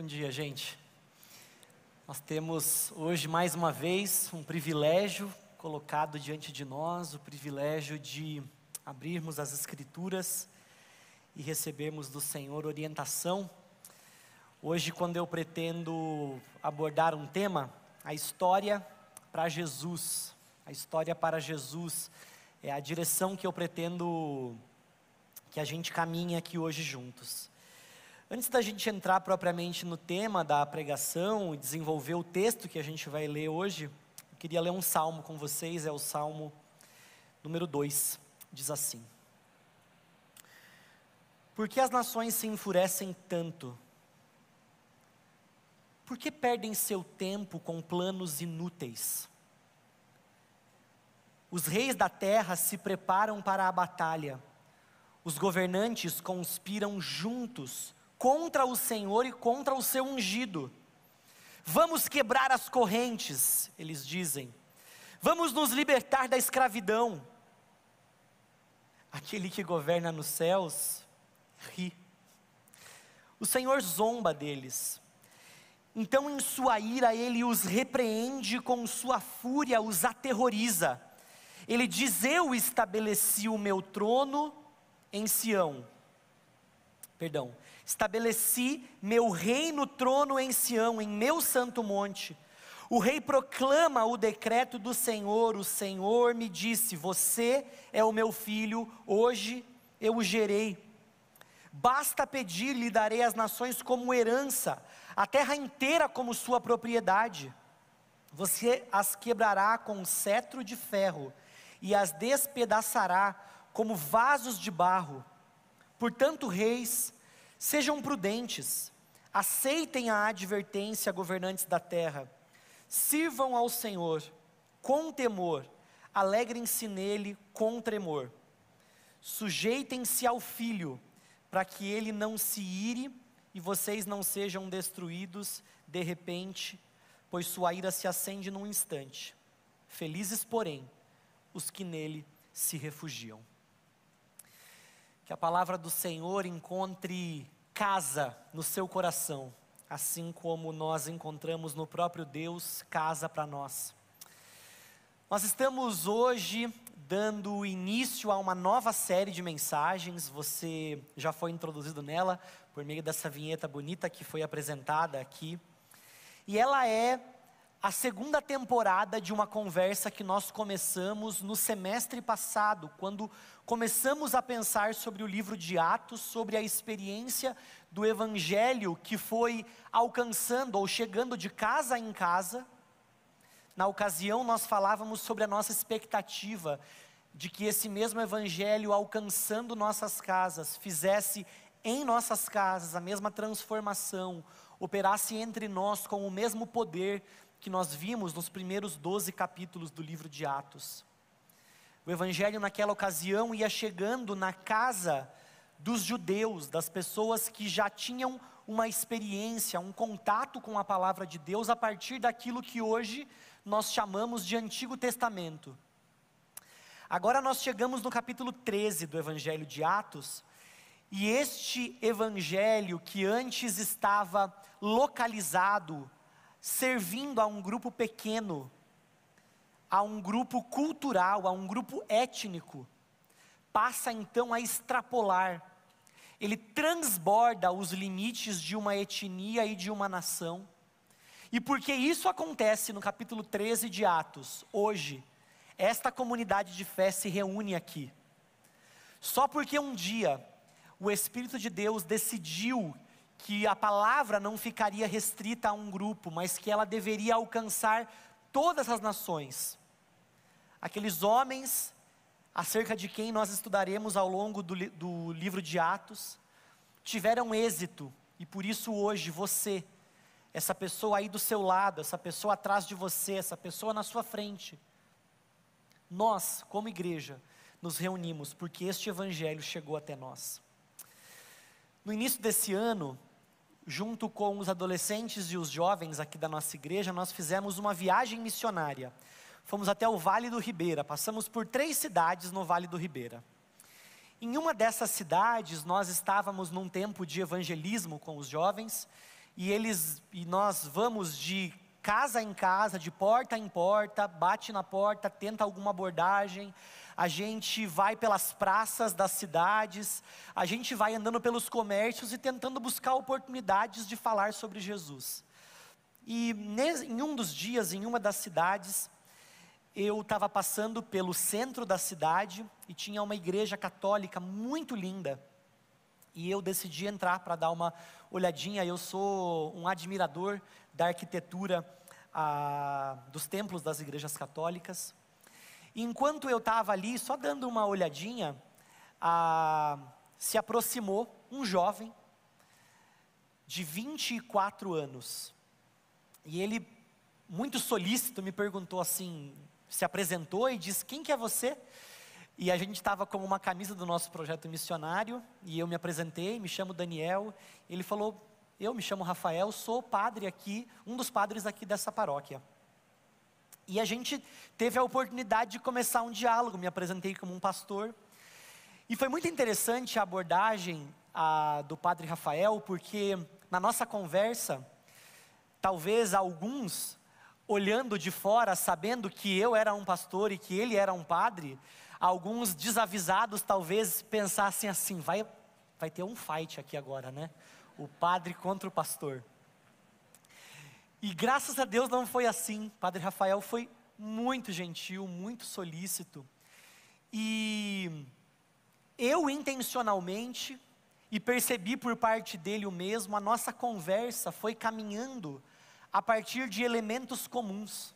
Bom dia, gente. Nós temos hoje mais uma vez um privilégio colocado diante de nós, o privilégio de abrirmos as Escrituras e recebermos do Senhor orientação. Hoje, quando eu pretendo abordar um tema, a história para Jesus, a história para Jesus é a direção que eu pretendo que a gente caminhe aqui hoje juntos. Antes da gente entrar propriamente no tema da pregação e desenvolver o texto que a gente vai ler hoje, eu queria ler um salmo com vocês, é o salmo número 2, diz assim: Por que as nações se enfurecem tanto? Por que perdem seu tempo com planos inúteis? Os reis da terra se preparam para a batalha, os governantes conspiram juntos contra o Senhor e contra o seu ungido. Vamos quebrar as correntes, eles dizem. Vamos nos libertar da escravidão. Aquele que governa nos céus ri. O Senhor zomba deles. Então, em sua ira, ele os repreende, com sua fúria os aterroriza. Ele diz: Eu estabeleci o meu trono em Sião. Perdão, Estabeleci meu reino trono em Sião, em meu santo monte. O rei proclama o decreto do Senhor. O Senhor me disse: Você é o meu filho, hoje eu o gerei. Basta pedir, lhe darei as nações como herança, a terra inteira como sua propriedade. Você as quebrará com um cetro de ferro e as despedaçará como vasos de barro. Portanto, reis, Sejam prudentes, aceitem a advertência, governantes da terra, sirvam ao Senhor com temor, alegrem-se nele com tremor, sujeitem-se ao Filho, para que ele não se ire e vocês não sejam destruídos de repente, pois sua ira se acende num instante. Felizes, porém, os que nele se refugiam. Que a palavra do Senhor encontre casa no seu coração, assim como nós encontramos no próprio Deus casa para nós. Nós estamos hoje dando início a uma nova série de mensagens, você já foi introduzido nela por meio dessa vinheta bonita que foi apresentada aqui. E ela é a segunda temporada de uma conversa que nós começamos no semestre passado, quando começamos a pensar sobre o livro de Atos, sobre a experiência do evangelho que foi alcançando ou chegando de casa em casa. Na ocasião, nós falávamos sobre a nossa expectativa de que esse mesmo evangelho, alcançando nossas casas, fizesse em nossas casas a mesma transformação, operasse entre nós com o mesmo poder que nós vimos nos primeiros 12 capítulos do livro de Atos. O evangelho naquela ocasião ia chegando na casa dos judeus, das pessoas que já tinham uma experiência, um contato com a palavra de Deus a partir daquilo que hoje nós chamamos de Antigo Testamento. Agora nós chegamos no capítulo 13 do Evangelho de Atos, e este evangelho que antes estava localizado servindo a um grupo pequeno, a um grupo cultural, a um grupo étnico, passa então a extrapolar, ele transborda os limites de uma etnia e de uma nação. E porque isso acontece no capítulo 13 de Atos, hoje, esta comunidade de fé se reúne aqui. Só porque um dia o Espírito de Deus decidiu que a palavra não ficaria restrita a um grupo, mas que ela deveria alcançar todas as nações. Aqueles homens, acerca de quem nós estudaremos ao longo do, do livro de Atos, tiveram êxito, e por isso hoje você, essa pessoa aí do seu lado, essa pessoa atrás de você, essa pessoa na sua frente, nós, como igreja, nos reunimos porque este evangelho chegou até nós. No início desse ano, junto com os adolescentes e os jovens aqui da nossa igreja, nós fizemos uma viagem missionária. Fomos até o Vale do Ribeira, passamos por três cidades no Vale do Ribeira. Em uma dessas cidades, nós estávamos num tempo de evangelismo com os jovens, e eles e nós vamos de casa em casa, de porta em porta, bate na porta, tenta alguma abordagem, a gente vai pelas praças das cidades, a gente vai andando pelos comércios e tentando buscar oportunidades de falar sobre Jesus. E em um dos dias, em uma das cidades, eu estava passando pelo centro da cidade e tinha uma igreja católica muito linda. E eu decidi entrar para dar uma olhadinha. Eu sou um admirador da arquitetura a, dos templos das igrejas católicas. Enquanto eu estava ali, só dando uma olhadinha, a, se aproximou um jovem de 24 anos. E ele, muito solícito, me perguntou assim, se apresentou e disse: Quem que é você? E a gente estava com uma camisa do nosso projeto missionário, e eu me apresentei, me chamo Daniel. Ele falou: eu me chamo Rafael, sou padre aqui, um dos padres aqui dessa paróquia. E a gente teve a oportunidade de começar um diálogo, me apresentei como um pastor. E foi muito interessante a abordagem a, do padre Rafael, porque na nossa conversa, talvez alguns, olhando de fora, sabendo que eu era um pastor e que ele era um padre, alguns desavisados talvez pensassem assim: vai, vai ter um fight aqui agora, né? o padre contra o pastor. E graças a Deus não foi assim. Padre Rafael foi muito gentil, muito solícito. E eu intencionalmente, e percebi por parte dele o mesmo, a nossa conversa foi caminhando a partir de elementos comuns.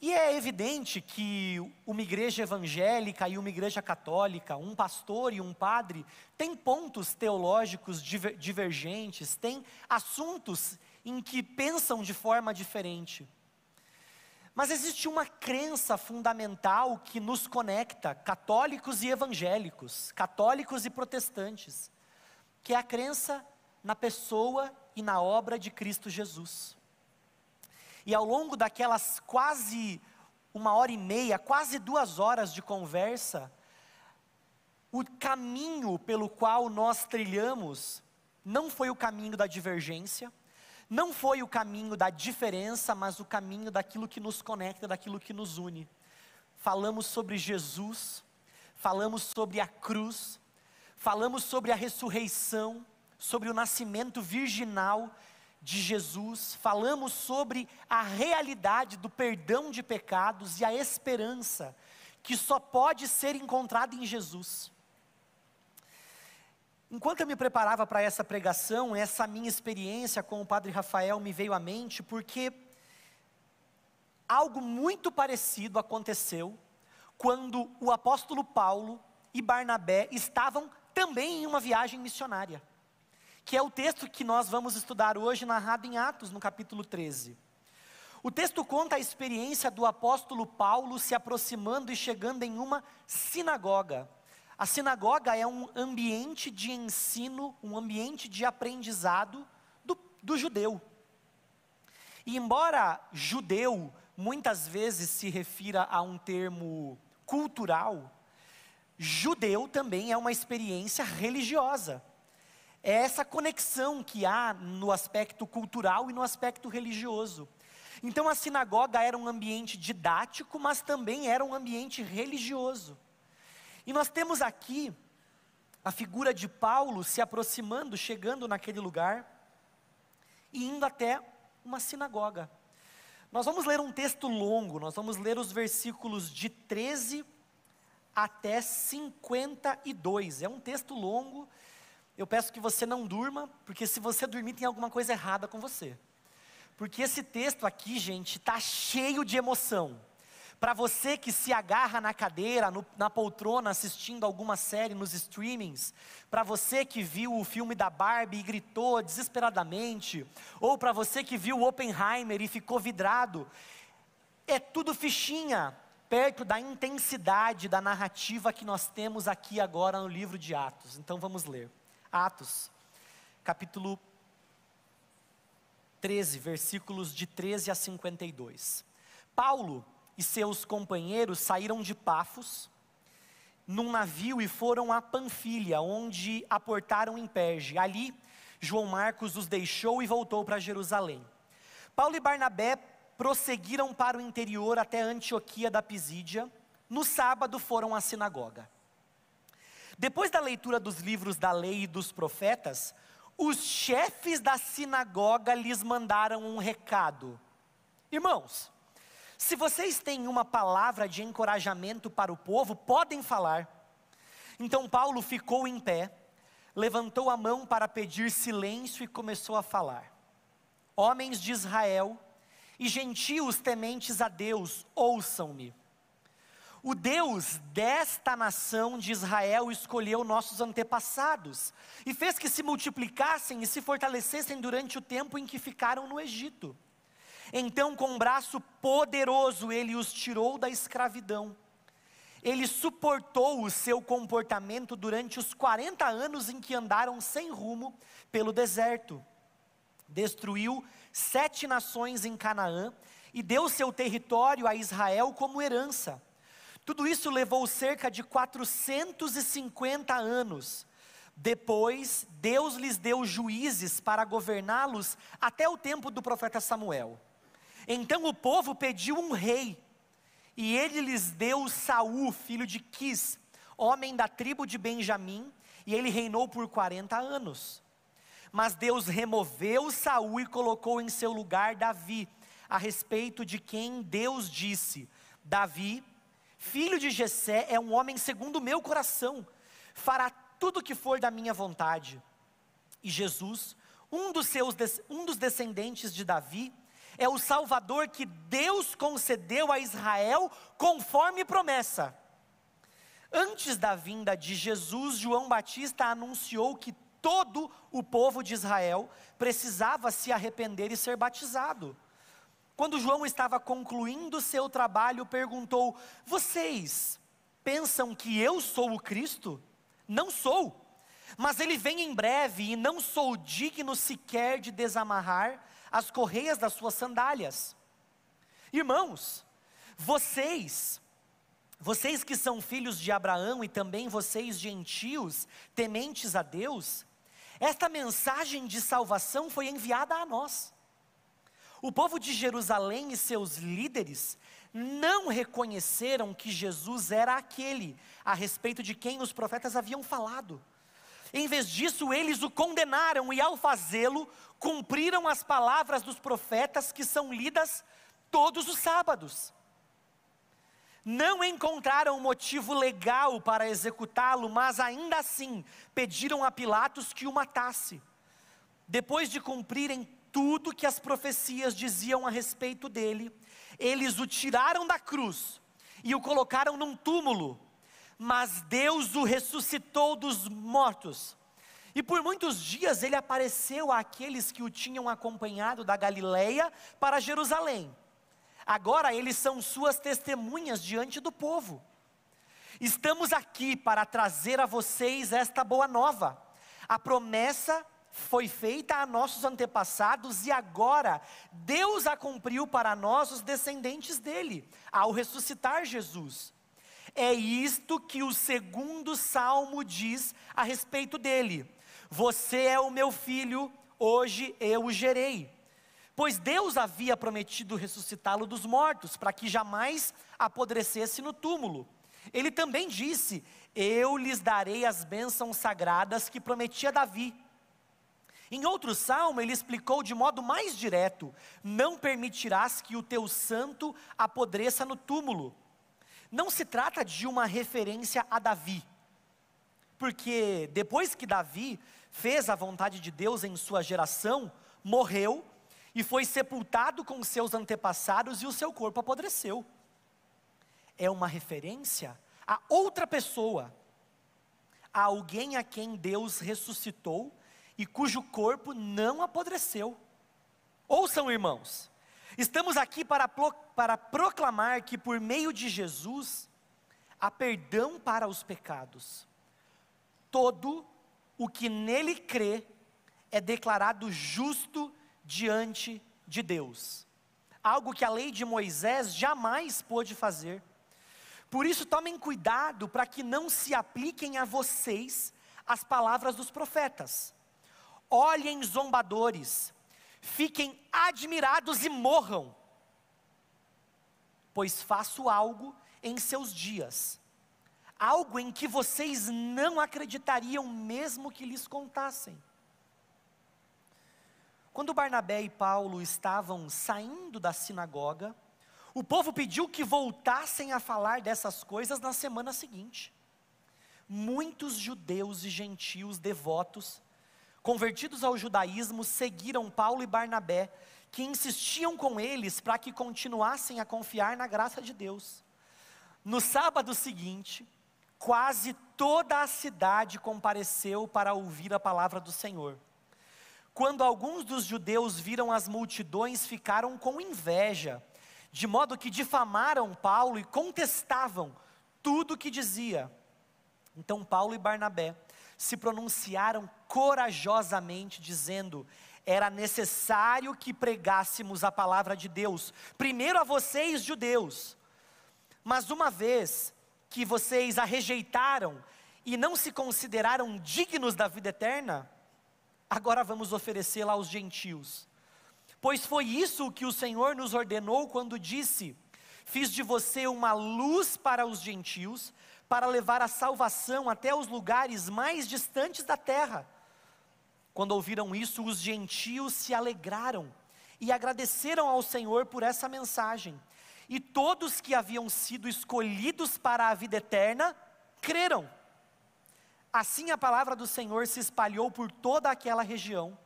E é evidente que uma igreja evangélica e uma igreja católica, um pastor e um padre, têm pontos teológicos divergentes, têm assuntos em que pensam de forma diferente. Mas existe uma crença fundamental que nos conecta, católicos e evangélicos, católicos e protestantes, que é a crença na pessoa e na obra de Cristo Jesus. E ao longo daquelas quase uma hora e meia, quase duas horas de conversa, o caminho pelo qual nós trilhamos não foi o caminho da divergência, não foi o caminho da diferença, mas o caminho daquilo que nos conecta, daquilo que nos une. Falamos sobre Jesus, falamos sobre a cruz, falamos sobre a ressurreição, sobre o nascimento virginal de Jesus, falamos sobre a realidade do perdão de pecados e a esperança que só pode ser encontrada em Jesus. Enquanto eu me preparava para essa pregação, essa minha experiência com o Padre Rafael me veio à mente, porque algo muito parecido aconteceu quando o apóstolo Paulo e Barnabé estavam também em uma viagem missionária que é o texto que nós vamos estudar hoje, narrado em Atos, no capítulo 13. O texto conta a experiência do apóstolo Paulo se aproximando e chegando em uma sinagoga. A sinagoga é um ambiente de ensino, um ambiente de aprendizado do, do judeu. E embora judeu muitas vezes se refira a um termo cultural, judeu também é uma experiência religiosa é essa conexão que há no aspecto cultural e no aspecto religioso. Então a sinagoga era um ambiente didático, mas também era um ambiente religioso. E nós temos aqui a figura de Paulo se aproximando, chegando naquele lugar e indo até uma sinagoga. Nós vamos ler um texto longo, nós vamos ler os versículos de 13 até 52. É um texto longo eu peço que você não durma, porque se você dormir tem alguma coisa errada com você. Porque esse texto aqui, gente, está cheio de emoção. Para você que se agarra na cadeira, no, na poltrona, assistindo alguma série nos streamings, para você que viu o filme da Barbie e gritou desesperadamente, ou para você que viu Oppenheimer e ficou vidrado, é tudo fichinha perto da intensidade da narrativa que nós temos aqui agora no livro de Atos. Então vamos ler. Atos, capítulo 13, versículos de 13 a 52. Paulo e seus companheiros saíram de Pafos num navio e foram a Panfilha, onde aportaram em Perge. Ali, João Marcos os deixou e voltou para Jerusalém. Paulo e Barnabé prosseguiram para o interior até Antioquia da Pisídia. No sábado foram à sinagoga. Depois da leitura dos livros da lei e dos profetas, os chefes da sinagoga lhes mandaram um recado. Irmãos, se vocês têm uma palavra de encorajamento para o povo, podem falar. Então Paulo ficou em pé, levantou a mão para pedir silêncio e começou a falar. Homens de Israel e gentios tementes a Deus, ouçam-me. O Deus desta nação de Israel escolheu nossos antepassados e fez que se multiplicassem e se fortalecessem durante o tempo em que ficaram no Egito. Então, com um braço poderoso, ele os tirou da escravidão. Ele suportou o seu comportamento durante os 40 anos em que andaram sem rumo pelo deserto. Destruiu sete nações em Canaã e deu seu território a Israel como herança. Tudo isso levou cerca de 450 anos. Depois, Deus lhes deu juízes para governá-los até o tempo do profeta Samuel. Então o povo pediu um rei, e ele lhes deu Saul, filho de Quis, homem da tribo de Benjamim, e ele reinou por 40 anos. Mas Deus removeu Saul e colocou em seu lugar Davi, a respeito de quem Deus disse: Davi, filho de Jessé, é um homem segundo o meu coração, fará tudo o que for da minha vontade. E Jesus, um dos seus um dos descendentes de Davi, é o Salvador que Deus concedeu a Israel conforme promessa. Antes da vinda de Jesus, João Batista anunciou que todo o povo de Israel precisava se arrepender e ser batizado. Quando João estava concluindo seu trabalho, perguntou: Vocês pensam que eu sou o Cristo? Não sou. Mas ele vem em breve e não sou digno sequer de desamarrar as correias das suas sandálias. Irmãos, vocês, vocês que são filhos de Abraão e também vocês gentios, tementes a Deus, esta mensagem de salvação foi enviada a nós. O povo de Jerusalém e seus líderes não reconheceram que Jesus era aquele a respeito de quem os profetas haviam falado. Em vez disso, eles o condenaram e, ao fazê-lo, cumpriram as palavras dos profetas que são lidas todos os sábados. Não encontraram motivo legal para executá-lo, mas ainda assim pediram a Pilatos que o matasse. Depois de cumprirem tudo que as profecias diziam a respeito dele, eles o tiraram da cruz e o colocaram num túmulo mas Deus o ressuscitou dos mortos. E por muitos dias ele apareceu àqueles que o tinham acompanhado da Galileia para Jerusalém. Agora eles são suas testemunhas diante do povo. Estamos aqui para trazer a vocês esta boa nova. A promessa foi feita a nossos antepassados e agora Deus a cumpriu para nós, os descendentes dele, ao ressuscitar Jesus. É isto que o segundo salmo diz a respeito dele: Você é o meu filho, hoje eu o gerei. Pois Deus havia prometido ressuscitá-lo dos mortos, para que jamais apodrecesse no túmulo. Ele também disse: Eu lhes darei as bênçãos sagradas que prometia Davi. Em outro salmo, ele explicou de modo mais direto: Não permitirás que o teu santo apodreça no túmulo não se trata de uma referência a Davi, porque depois que Davi fez a vontade de Deus em sua geração, morreu e foi sepultado com seus antepassados e o seu corpo apodreceu. É uma referência a outra pessoa, a alguém a quem Deus ressuscitou e cujo corpo não apodreceu. Ouçam, irmãos, Estamos aqui para, para proclamar que por meio de Jesus há perdão para os pecados. Todo o que nele crê é declarado justo diante de Deus. Algo que a lei de Moisés jamais pôde fazer. Por isso, tomem cuidado para que não se apliquem a vocês as palavras dos profetas. olhem zombadores, fiquem admirados e morram, pois faço algo em seus dias, algo em que vocês não acreditariam mesmo que lhes contassem. Quando Barnabé e Paulo estavam saindo da sinagoga, o povo pediu que voltassem a falar dessas coisas na semana seguinte. Muitos judeus e gentios devotos, convertidos ao judaísmo, seguiram Paulo e Barnabé, que insistiam com eles para que continuassem a confiar na graça de Deus. No sábado seguinte, quase toda a cidade compareceu para ouvir a palavra do Senhor. Quando alguns dos judeus viram as multidões, ficaram com inveja, de modo que difamaram Paulo e contestavam tudo o que dizia. Então Paulo e Barnabé se pronunciaram corajosamente, dizendo: era necessário que pregássemos a palavra de Deus, primeiro a vocês, judeus. Mas uma vez que vocês a rejeitaram e não se consideraram dignos da vida eterna, agora vamos oferecê-la aos gentios. Pois foi isso que o Senhor nos ordenou quando disse: Fiz de você uma luz para os gentios, para levar a salvação até os lugares mais distantes da terra. Quando ouviram isso, os gentios se alegraram e agradeceram ao Senhor por essa mensagem. E todos que haviam sido escolhidos para a vida eterna creram. Assim a palavra do Senhor se espalhou por toda aquela região.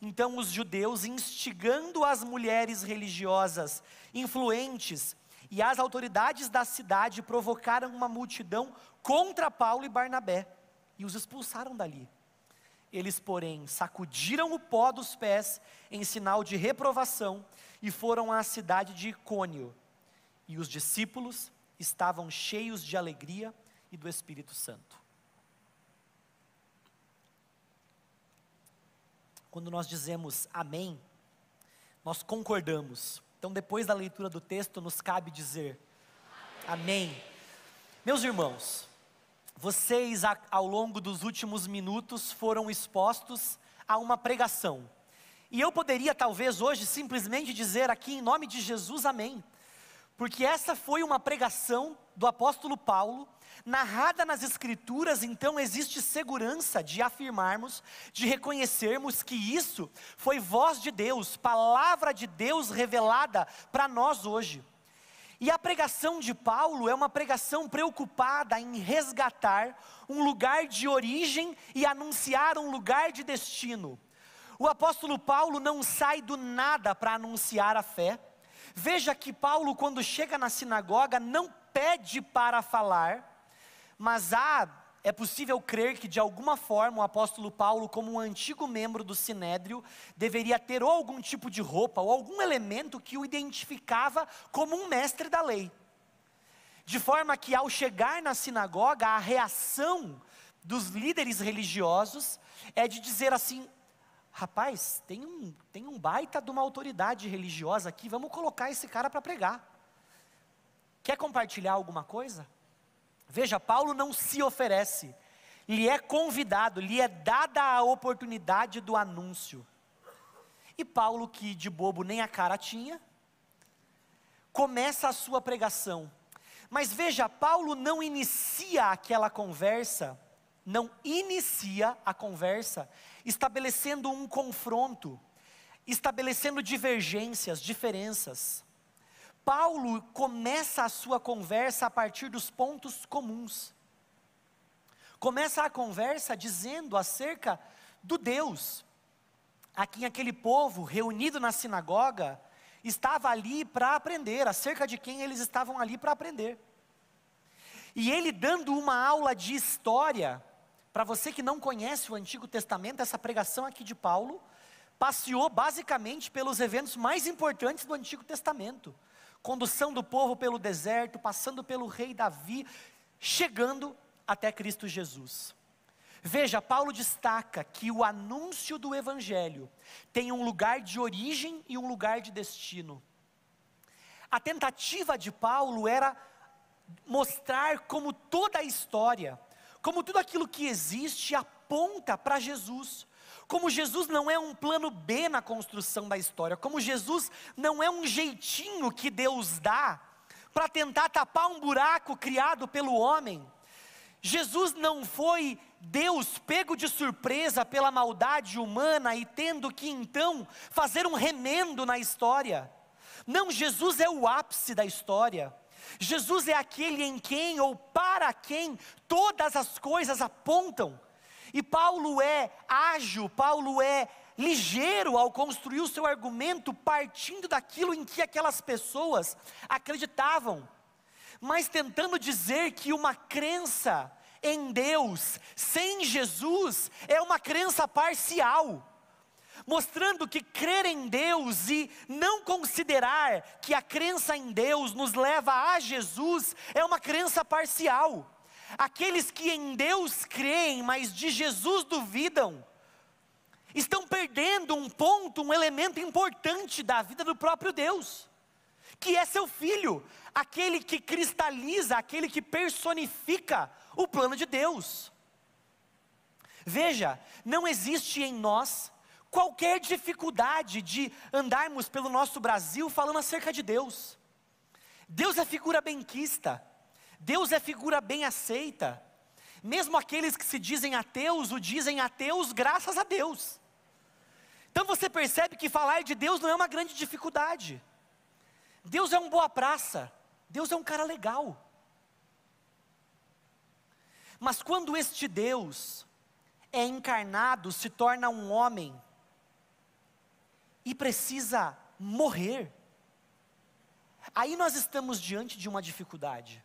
Então os judeus, instigando as mulheres religiosas influentes e as autoridades da cidade, provocaram uma multidão contra Paulo e Barnabé e os expulsaram dali. Eles, porém, sacudiram o pó dos pés em sinal de reprovação e foram à cidade de Icônio. E os discípulos estavam cheios de alegria e do Espírito Santo. quando nós dizemos amém, nós concordamos. Então, depois da leitura do texto, nos cabe dizer amém. amém. Meus irmãos, vocês ao longo dos últimos minutos foram expostos a uma pregação. E eu poderia talvez hoje simplesmente dizer aqui em nome de Jesus amém. Porque essa foi uma pregação do apóstolo Paulo narrada nas Escrituras, então existe segurança de afirmarmos, de reconhecermos que isso foi voz de Deus, palavra de Deus revelada para nós hoje. E a pregação de Paulo é uma pregação preocupada em resgatar um lugar de origem e anunciar um lugar de destino. O apóstolo Paulo não sai do nada para anunciar a fé. Veja que Paulo, quando chega na sinagoga, não pede para falar, mas há, é possível crer que de alguma forma o apóstolo Paulo, como um antigo membro do sinédrio, deveria ter ou algum tipo de roupa ou algum elemento que o identificava como um mestre da lei. De forma que ao chegar na sinagoga, a reação dos líderes religiosos é de dizer assim: rapaz, tem um, tem um baita de uma autoridade religiosa aqui, vamos colocar esse cara para pregar. Quer compartilhar alguma coisa? Veja, Paulo não se oferece, lhe é convidado, lhe é dada a oportunidade do anúncio. E Paulo, que de bobo nem a cara tinha, começa a sua pregação. Mas veja, Paulo não inicia aquela conversa, não inicia a conversa estabelecendo um confronto, estabelecendo divergências, diferenças. Paulo começa a sua conversa a partir dos pontos comuns. Começa a conversa dizendo acerca do Deus, a quem aquele povo reunido na sinagoga estava ali para aprender, acerca de quem eles estavam ali para aprender. E ele dando uma aula de história, para você que não conhece o Antigo Testamento, essa pregação aqui de Paulo passeou basicamente pelos eventos mais importantes do Antigo Testamento condução do povo pelo deserto, passando pelo rei Davi, chegando até Cristo Jesus. Veja, Paulo destaca que o anúncio do Evangelho tem um lugar de origem e um lugar de destino. A tentativa de Paulo era mostrar como toda a história, como tudo aquilo que existe aponta para Jesus, como Jesus não é um plano B na construção da história, como Jesus não é um jeitinho que Deus dá para tentar tapar um buraco criado pelo homem. Jesus não foi Deus pego de surpresa pela maldade humana e tendo que então fazer um remendo na história. Não, Jesus é o ápice da história. Jesus é aquele em quem ou para quem todas as coisas apontam. E Paulo é ágil, Paulo é ligeiro ao construir o seu argumento partindo daquilo em que aquelas pessoas acreditavam, mas tentando dizer que uma crença em Deus sem Jesus é uma crença parcial mostrando que crer em Deus e não considerar que a crença em Deus nos leva a Jesus é uma crença parcial. Aqueles que em Deus creem, mas de Jesus duvidam, estão perdendo um ponto, um elemento importante da vida do próprio Deus, que é seu filho, aquele que cristaliza, aquele que personifica o plano de Deus. Veja, não existe em nós qualquer dificuldade de andarmos pelo nosso Brasil falando acerca de Deus. Deus é figura benquista, Deus é figura bem aceita. Mesmo aqueles que se dizem ateus, o dizem ateus graças a Deus. Então você percebe que falar de Deus não é uma grande dificuldade. Deus é um boa praça, Deus é um cara legal. Mas quando este Deus é encarnado, se torna um homem, e precisa morrer. Aí nós estamos diante de uma dificuldade.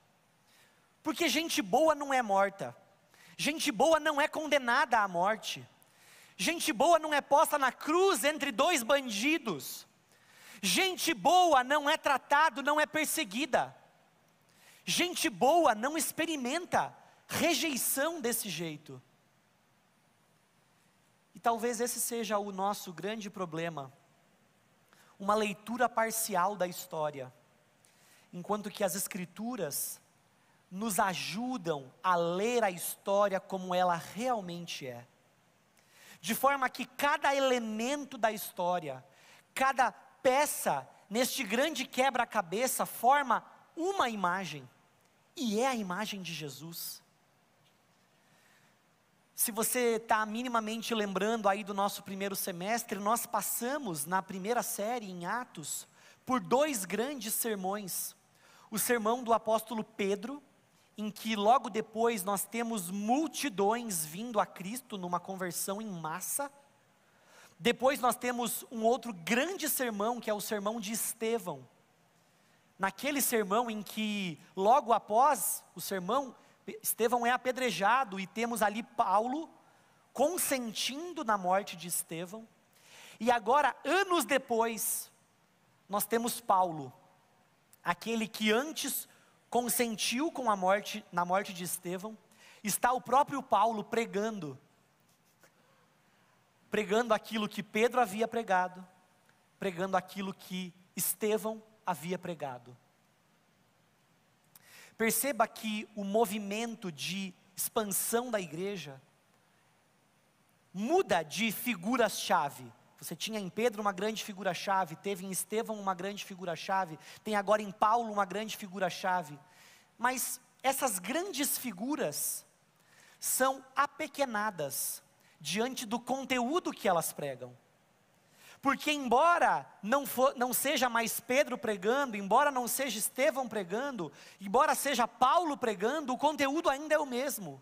Porque gente boa não é morta. Gente boa não é condenada à morte. Gente boa não é posta na cruz entre dois bandidos. Gente boa não é tratado, não é perseguida. Gente boa não experimenta rejeição desse jeito. E talvez esse seja o nosso grande problema uma leitura parcial da história, enquanto que as Escrituras nos ajudam a ler a história como ela realmente é. De forma que cada elemento da história, cada peça neste grande quebra-cabeça forma uma imagem, e é a imagem de Jesus. Se você está minimamente lembrando aí do nosso primeiro semestre, nós passamos na primeira série, em Atos, por dois grandes sermões. O sermão do apóstolo Pedro, em que logo depois nós temos multidões vindo a Cristo numa conversão em massa. Depois nós temos um outro grande sermão, que é o sermão de Estevão. Naquele sermão em que, logo após o sermão, Estevão é apedrejado e temos ali Paulo consentindo na morte de Estevão. E agora, anos depois, nós temos Paulo, aquele que antes consentiu com a morte, na morte de Estevão, está o próprio Paulo pregando, pregando aquilo que Pedro havia pregado, pregando aquilo que Estevão havia pregado. Perceba que o movimento de expansão da igreja muda de figuras-chave. Você tinha em Pedro uma grande figura-chave, teve em Estevão uma grande figura-chave, tem agora em Paulo uma grande figura-chave. Mas essas grandes figuras são apequenadas diante do conteúdo que elas pregam. Porque, embora não, for, não seja mais Pedro pregando, embora não seja Estevão pregando, embora seja Paulo pregando, o conteúdo ainda é o mesmo.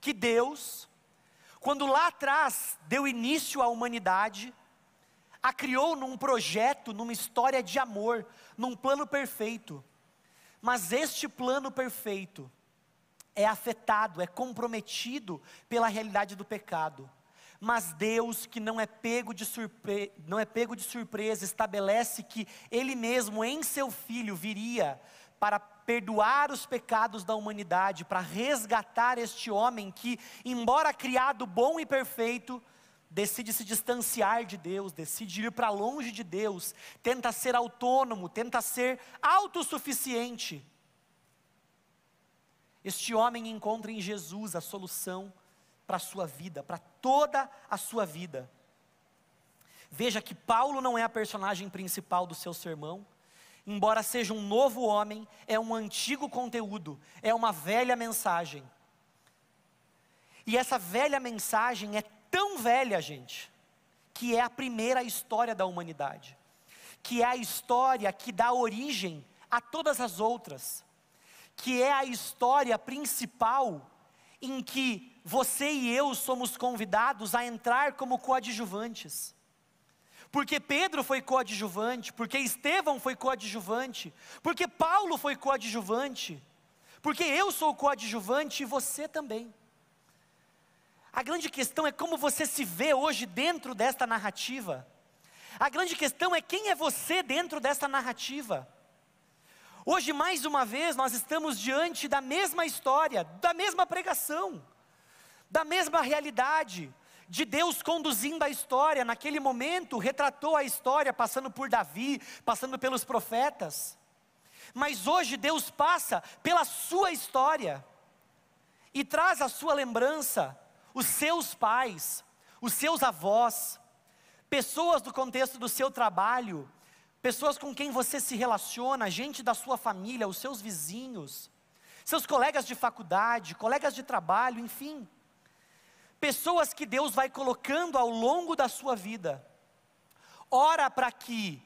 Que Deus, quando lá atrás deu início à humanidade, a criou num projeto, numa história de amor, num plano perfeito. Mas este plano perfeito é afetado, é comprometido pela realidade do pecado. Mas Deus, que não é pego de, surpre... não é pego de surpresa, estabelece que Ele mesmo, em seu Filho, viria para perdoar os pecados da humanidade, para resgatar este homem que, embora criado bom e perfeito, decide se distanciar de Deus, decide ir para longe de Deus, tenta ser autônomo, tenta ser autossuficiente. Este homem encontra em Jesus a solução para a sua vida, para toda a sua vida. Veja que Paulo não é a personagem principal do seu sermão, embora seja um novo homem, é um antigo conteúdo, é uma velha mensagem. E essa velha mensagem é tão velha, gente, que é a primeira história da humanidade, que é a história que dá origem a todas as outras, que é a história principal em que você e eu somos convidados a entrar como coadjuvantes. Porque Pedro foi coadjuvante, porque Estevão foi coadjuvante, porque Paulo foi coadjuvante, porque eu sou coadjuvante e você também. A grande questão é como você se vê hoje dentro desta narrativa. A grande questão é quem é você dentro desta narrativa. Hoje, mais uma vez, nós estamos diante da mesma história, da mesma pregação, da mesma realidade, de Deus conduzindo a história. Naquele momento, retratou a história, passando por Davi, passando pelos profetas. Mas hoje, Deus passa pela sua história e traz a sua lembrança os seus pais, os seus avós, pessoas do contexto do seu trabalho, pessoas com quem você se relaciona, gente da sua família, os seus vizinhos, seus colegas de faculdade, colegas de trabalho, enfim. Pessoas que Deus vai colocando ao longo da sua vida. Ora para que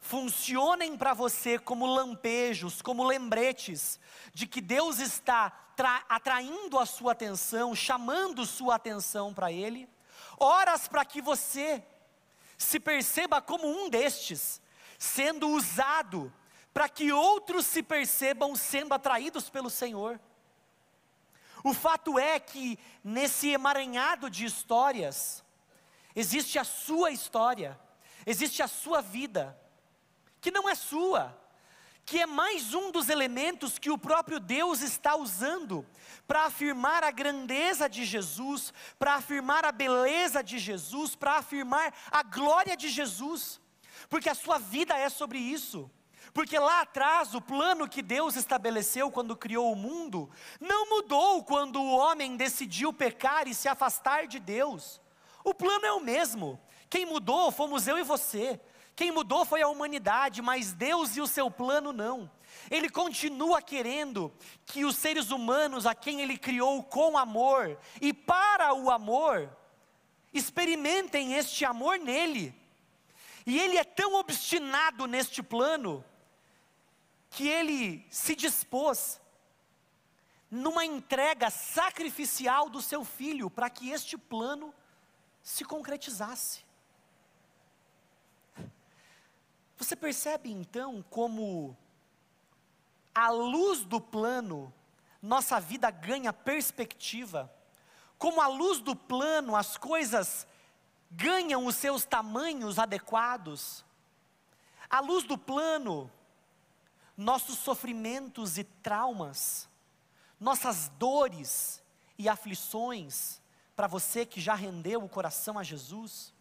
funcionem para você como lampejos, como lembretes de que Deus está atraindo a sua atenção, chamando sua atenção para Ele, horas para que você se perceba como um destes, sendo usado para que outros se percebam sendo atraídos pelo Senhor. O fato é que nesse emaranhado de histórias, existe a sua história, existe a sua vida, que não é sua, que é mais um dos elementos que o próprio Deus está usando para afirmar a grandeza de Jesus, para afirmar a beleza de Jesus, para afirmar a glória de Jesus, porque a sua vida é sobre isso. Porque lá atrás, o plano que Deus estabeleceu quando criou o mundo, não mudou quando o homem decidiu pecar e se afastar de Deus. O plano é o mesmo. Quem mudou fomos eu e você. Quem mudou foi a humanidade, mas Deus e o seu plano não. Ele continua querendo que os seres humanos, a quem Ele criou com amor e para o amor, experimentem este amor nele. E Ele é tão obstinado neste plano, que Ele se dispôs numa entrega sacrificial do seu filho, para que este plano se concretizasse. Você percebe então como, à luz do plano, nossa vida ganha perspectiva, como à luz do plano as coisas ganham os seus tamanhos adequados, à luz do plano, nossos sofrimentos e traumas, nossas dores e aflições, para você que já rendeu o coração a Jesus,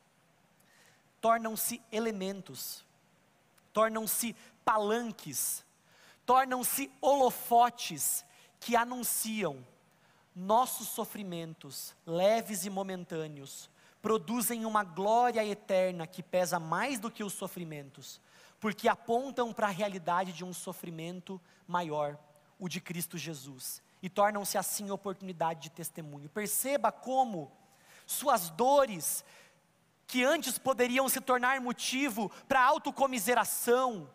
tornam-se elementos tornam-se palanques, tornam-se holofotes que anunciam nossos sofrimentos, leves e momentâneos, produzem uma glória eterna que pesa mais do que os sofrimentos, porque apontam para a realidade de um sofrimento maior, o de Cristo Jesus, e tornam-se assim oportunidade de testemunho. Perceba como suas dores que antes poderiam se tornar motivo para autocomiseração,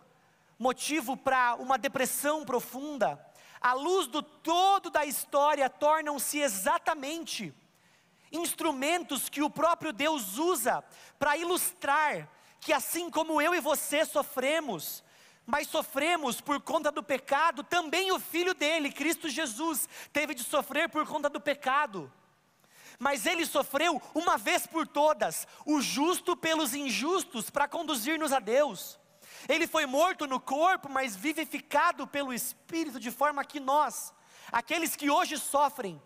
motivo para uma depressão profunda, à luz do todo da história, tornam-se exatamente instrumentos que o próprio Deus usa para ilustrar que assim como eu e você sofremos, mas sofremos por conta do pecado, também o filho dele, Cristo Jesus, teve de sofrer por conta do pecado mas ele sofreu uma vez por todas, o justo pelos injustos, para conduzir-nos a Deus. Ele foi morto no corpo, mas vivificado pelo Espírito, de forma que nós, aqueles que hoje sofrem,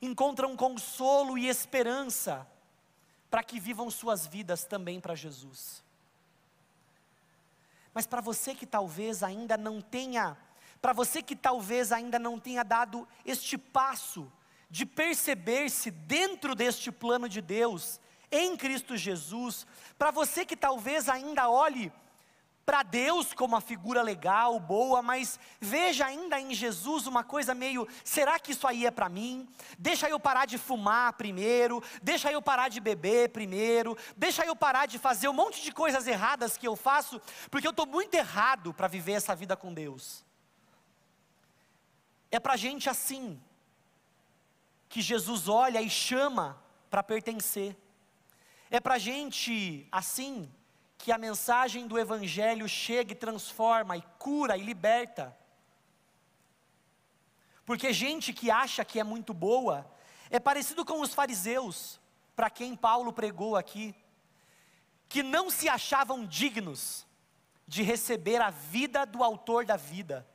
encontram consolo e esperança para que vivam suas vidas também para Jesus. Mas para você que talvez ainda não tenha, para você que talvez ainda não tenha dado este passo de perceber-se dentro deste plano de Deus, em Cristo Jesus, para você que talvez ainda olhe para Deus como uma figura legal, boa, mas veja ainda em Jesus uma coisa meio: será que isso aí é para mim? Deixa eu parar de fumar primeiro, deixa eu parar de beber primeiro, deixa eu parar de fazer um monte de coisas erradas que eu faço, porque eu estou muito errado para viver essa vida com Deus. É para gente assim, que Jesus olha e chama para pertencer. É para gente assim que a mensagem do Evangelho chega e transforma, e cura e liberta. Porque gente que acha que é muito boa, é parecido com os fariseus, para quem Paulo pregou aqui, que não se achavam dignos de receber a vida do autor da vida,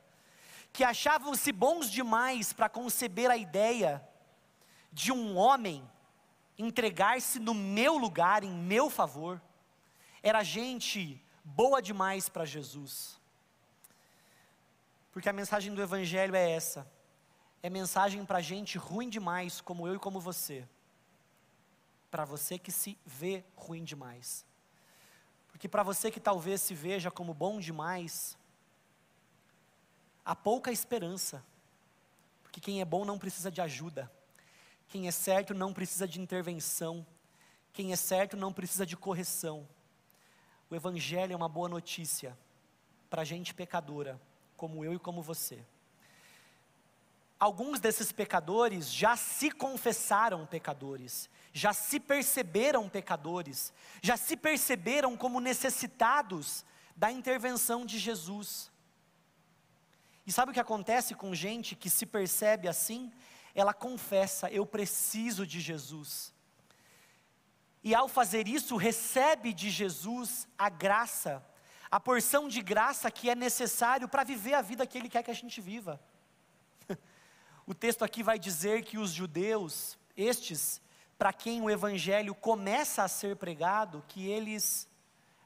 que achavam-se bons demais para conceber a ideia de um homem entregar-se no meu lugar, em meu favor era gente boa demais para Jesus. Porque a mensagem do Evangelho é essa: é mensagem para gente ruim demais, como eu e como você. Para você que se vê ruim demais. Porque para você que talvez se veja como bom demais, há pouca esperança. Porque quem é bom não precisa de ajuda. Quem é certo não precisa de intervenção. Quem é certo não precisa de correção. O Evangelho é uma boa notícia para gente pecadora, como eu e como você. Alguns desses pecadores já se confessaram pecadores, já se perceberam pecadores, já se perceberam como necessitados da intervenção de Jesus. E sabe o que acontece com gente que se percebe assim? Ela confessa: Eu preciso de Jesus e ao fazer isso, recebe de Jesus a graça, a porção de graça que é necessário para viver a vida que Ele quer que a gente viva. O texto aqui vai dizer que os judeus, estes, para quem o Evangelho começa a ser pregado, que eles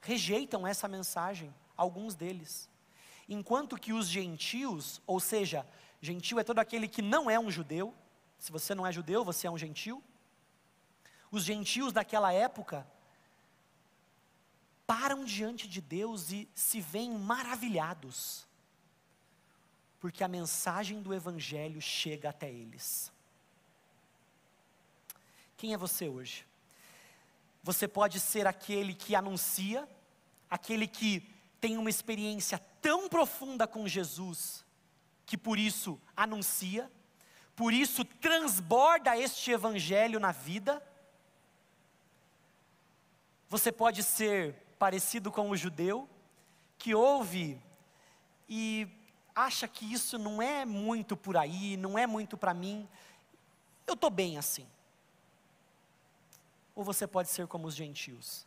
rejeitam essa mensagem, alguns deles. Enquanto que os gentios, ou seja, gentio é todo aquele que não é um judeu, se você não é judeu, você é um gentio, os gentios daquela época param diante de Deus e se veem maravilhados, porque a mensagem do Evangelho chega até eles. Quem é você hoje? Você pode ser aquele que anuncia, aquele que tem uma experiência tão profunda com Jesus, que por isso anuncia, por isso transborda este Evangelho na vida, você pode ser parecido com o judeu, que ouve e acha que isso não é muito por aí, não é muito para mim, eu estou bem assim. Ou você pode ser como os gentios,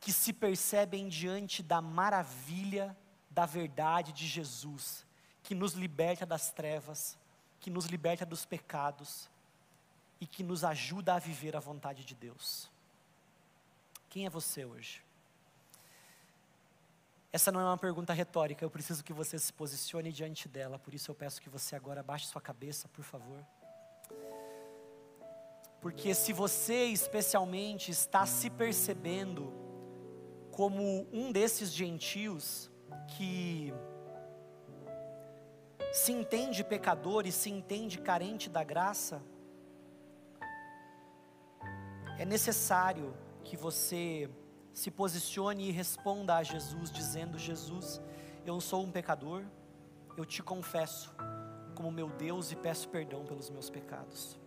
que se percebem diante da maravilha da verdade de Jesus, que nos liberta das trevas, que nos liberta dos pecados e que nos ajuda a viver a vontade de Deus. Quem é você hoje? Essa não é uma pergunta retórica, eu preciso que você se posicione diante dela, por isso eu peço que você agora baixe sua cabeça, por favor. Porque se você especialmente está se percebendo como um desses gentios que se entende pecador e se entende carente da graça, é necessário que você se posicione e responda a Jesus, dizendo: Jesus, eu sou um pecador, eu te confesso como meu Deus e peço perdão pelos meus pecados.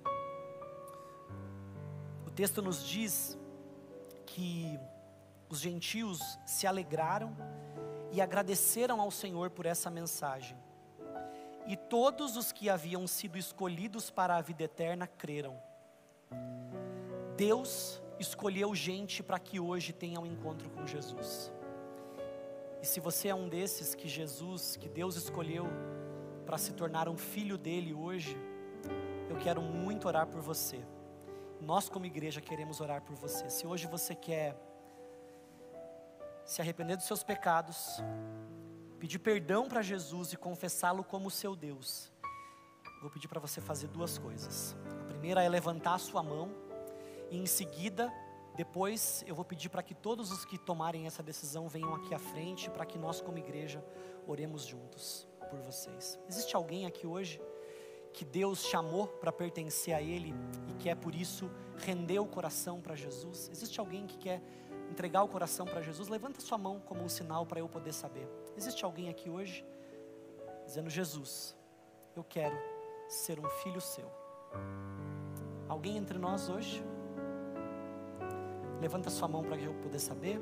O texto nos diz que os gentios se alegraram e agradeceram ao Senhor por essa mensagem. E todos os que haviam sido escolhidos para a vida eterna creram. Deus escolheu gente para que hoje tenha um encontro com Jesus. E se você é um desses que Jesus, que Deus escolheu para se tornar um filho dele hoje, eu quero muito orar por você. Nós, como igreja, queremos orar por você. Se hoje você quer se arrepender dos seus pecados, pedir perdão para Jesus e confessá-lo como seu Deus, vou pedir para você fazer duas coisas. A primeira é levantar a sua mão e em seguida, depois eu vou pedir para que todos os que tomarem essa decisão venham aqui à frente para que nós como igreja oremos juntos por vocês. Existe alguém aqui hoje que Deus chamou para pertencer a Ele e que é por isso render o coração para Jesus? Existe alguém que quer entregar o coração para Jesus? Levanta sua mão como um sinal para eu poder saber. Existe alguém aqui hoje dizendo: Jesus, eu quero ser um filho seu. Alguém entre nós hoje? Levanta sua mão para eu poder saber.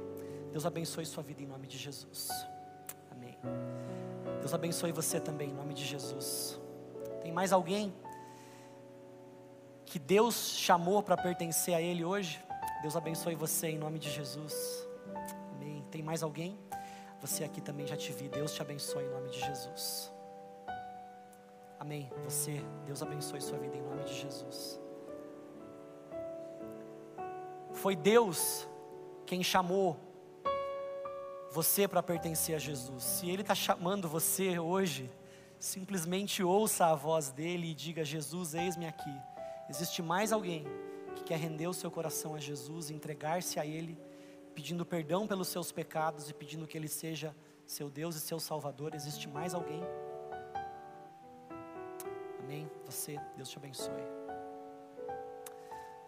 Deus abençoe sua vida em nome de Jesus. Amém. Deus abençoe você também em nome de Jesus. Tem mais alguém que Deus chamou para pertencer a Ele hoje? Deus abençoe você em nome de Jesus. Amém. Tem mais alguém? Você aqui também já te vi. Deus te abençoe em nome de Jesus. Amém. Você, Deus abençoe sua vida em nome de Jesus. Foi Deus quem chamou você para pertencer a Jesus. Se Ele está chamando você hoje, simplesmente ouça a voz dele e diga: Jesus, eis-me aqui. Existe mais alguém que quer render o seu coração a Jesus, entregar-se a Ele, pedindo perdão pelos seus pecados e pedindo que Ele seja seu Deus e seu Salvador. Existe mais alguém? Amém? Você, Deus te abençoe.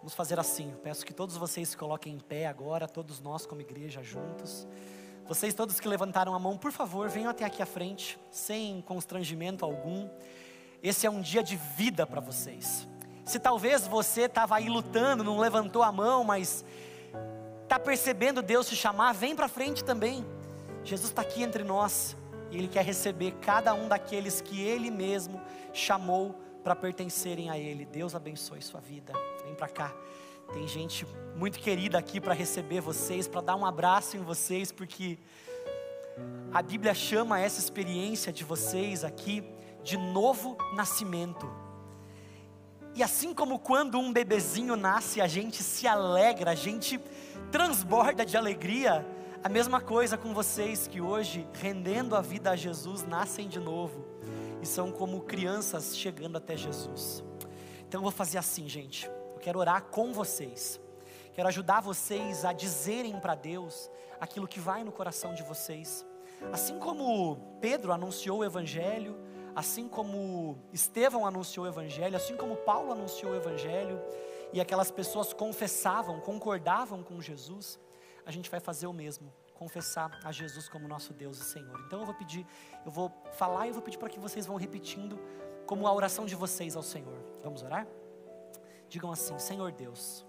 Vamos fazer assim. Peço que todos vocês se coloquem em pé agora, todos nós como igreja juntos. Vocês todos que levantaram a mão, por favor, venham até aqui à frente, sem constrangimento algum. Esse é um dia de vida para vocês. Se talvez você estava aí lutando, não levantou a mão, mas está percebendo Deus te chamar, vem para frente também. Jesus está aqui entre nós e Ele quer receber cada um daqueles que Ele mesmo chamou para pertencerem a Ele. Deus abençoe sua vida. Vem para cá. Tem gente muito querida aqui para receber vocês, para dar um abraço em vocês, porque a Bíblia chama essa experiência de vocês aqui de novo nascimento. E assim como quando um bebezinho nasce, a gente se alegra, a gente transborda de alegria, a mesma coisa com vocês que hoje, rendendo a vida a Jesus, nascem de novo e são como crianças chegando até Jesus. Então eu vou fazer assim, gente. Eu quero orar com vocês. Quero ajudar vocês a dizerem para Deus aquilo que vai no coração de vocês. Assim como Pedro anunciou o Evangelho, assim como Estevão anunciou o Evangelho, assim como Paulo anunciou o Evangelho, e aquelas pessoas confessavam, concordavam com Jesus, a gente vai fazer o mesmo, confessar a Jesus como nosso Deus e Senhor. Então eu vou pedir, eu vou falar e eu vou pedir para que vocês vão repetindo como a oração de vocês ao Senhor. Vamos orar? Digam assim: Senhor Deus,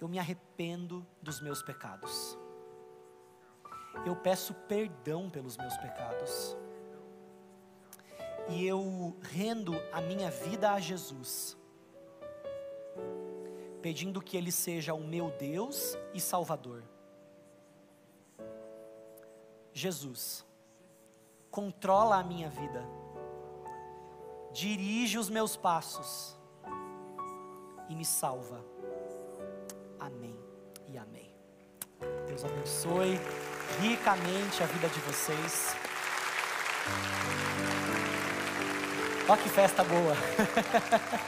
eu me arrependo dos meus pecados. Eu peço perdão pelos meus pecados. E eu rendo a minha vida a Jesus, pedindo que Ele seja o meu Deus e Salvador. Jesus, controla a minha vida, dirige os meus passos e me salva. Amém e amém. Deus abençoe ricamente a vida de vocês. Olha que festa boa.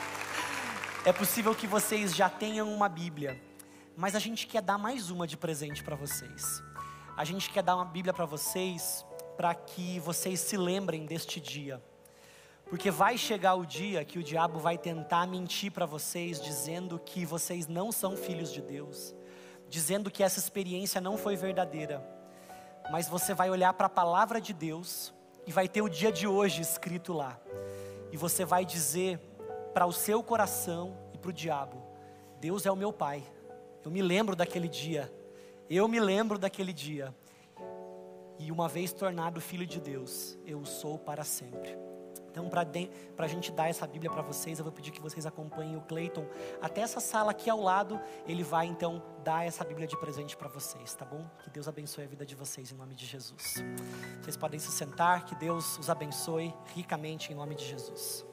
é possível que vocês já tenham uma Bíblia, mas a gente quer dar mais uma de presente para vocês. A gente quer dar uma Bíblia para vocês para que vocês se lembrem deste dia. Porque vai chegar o dia que o diabo vai tentar mentir para vocês, dizendo que vocês não são filhos de Deus, dizendo que essa experiência não foi verdadeira. Mas você vai olhar para a palavra de Deus e vai ter o dia de hoje escrito lá. E você vai dizer para o seu coração e para o diabo: Deus é o meu Pai. Eu me lembro daquele dia. Eu me lembro daquele dia. E uma vez tornado filho de Deus, eu sou para sempre. Então, para a gente dar essa Bíblia para vocês, eu vou pedir que vocês acompanhem o Cleiton até essa sala aqui ao lado. Ele vai então dar essa Bíblia de presente para vocês, tá bom? Que Deus abençoe a vida de vocês em nome de Jesus. Vocês podem se sentar, que Deus os abençoe ricamente em nome de Jesus.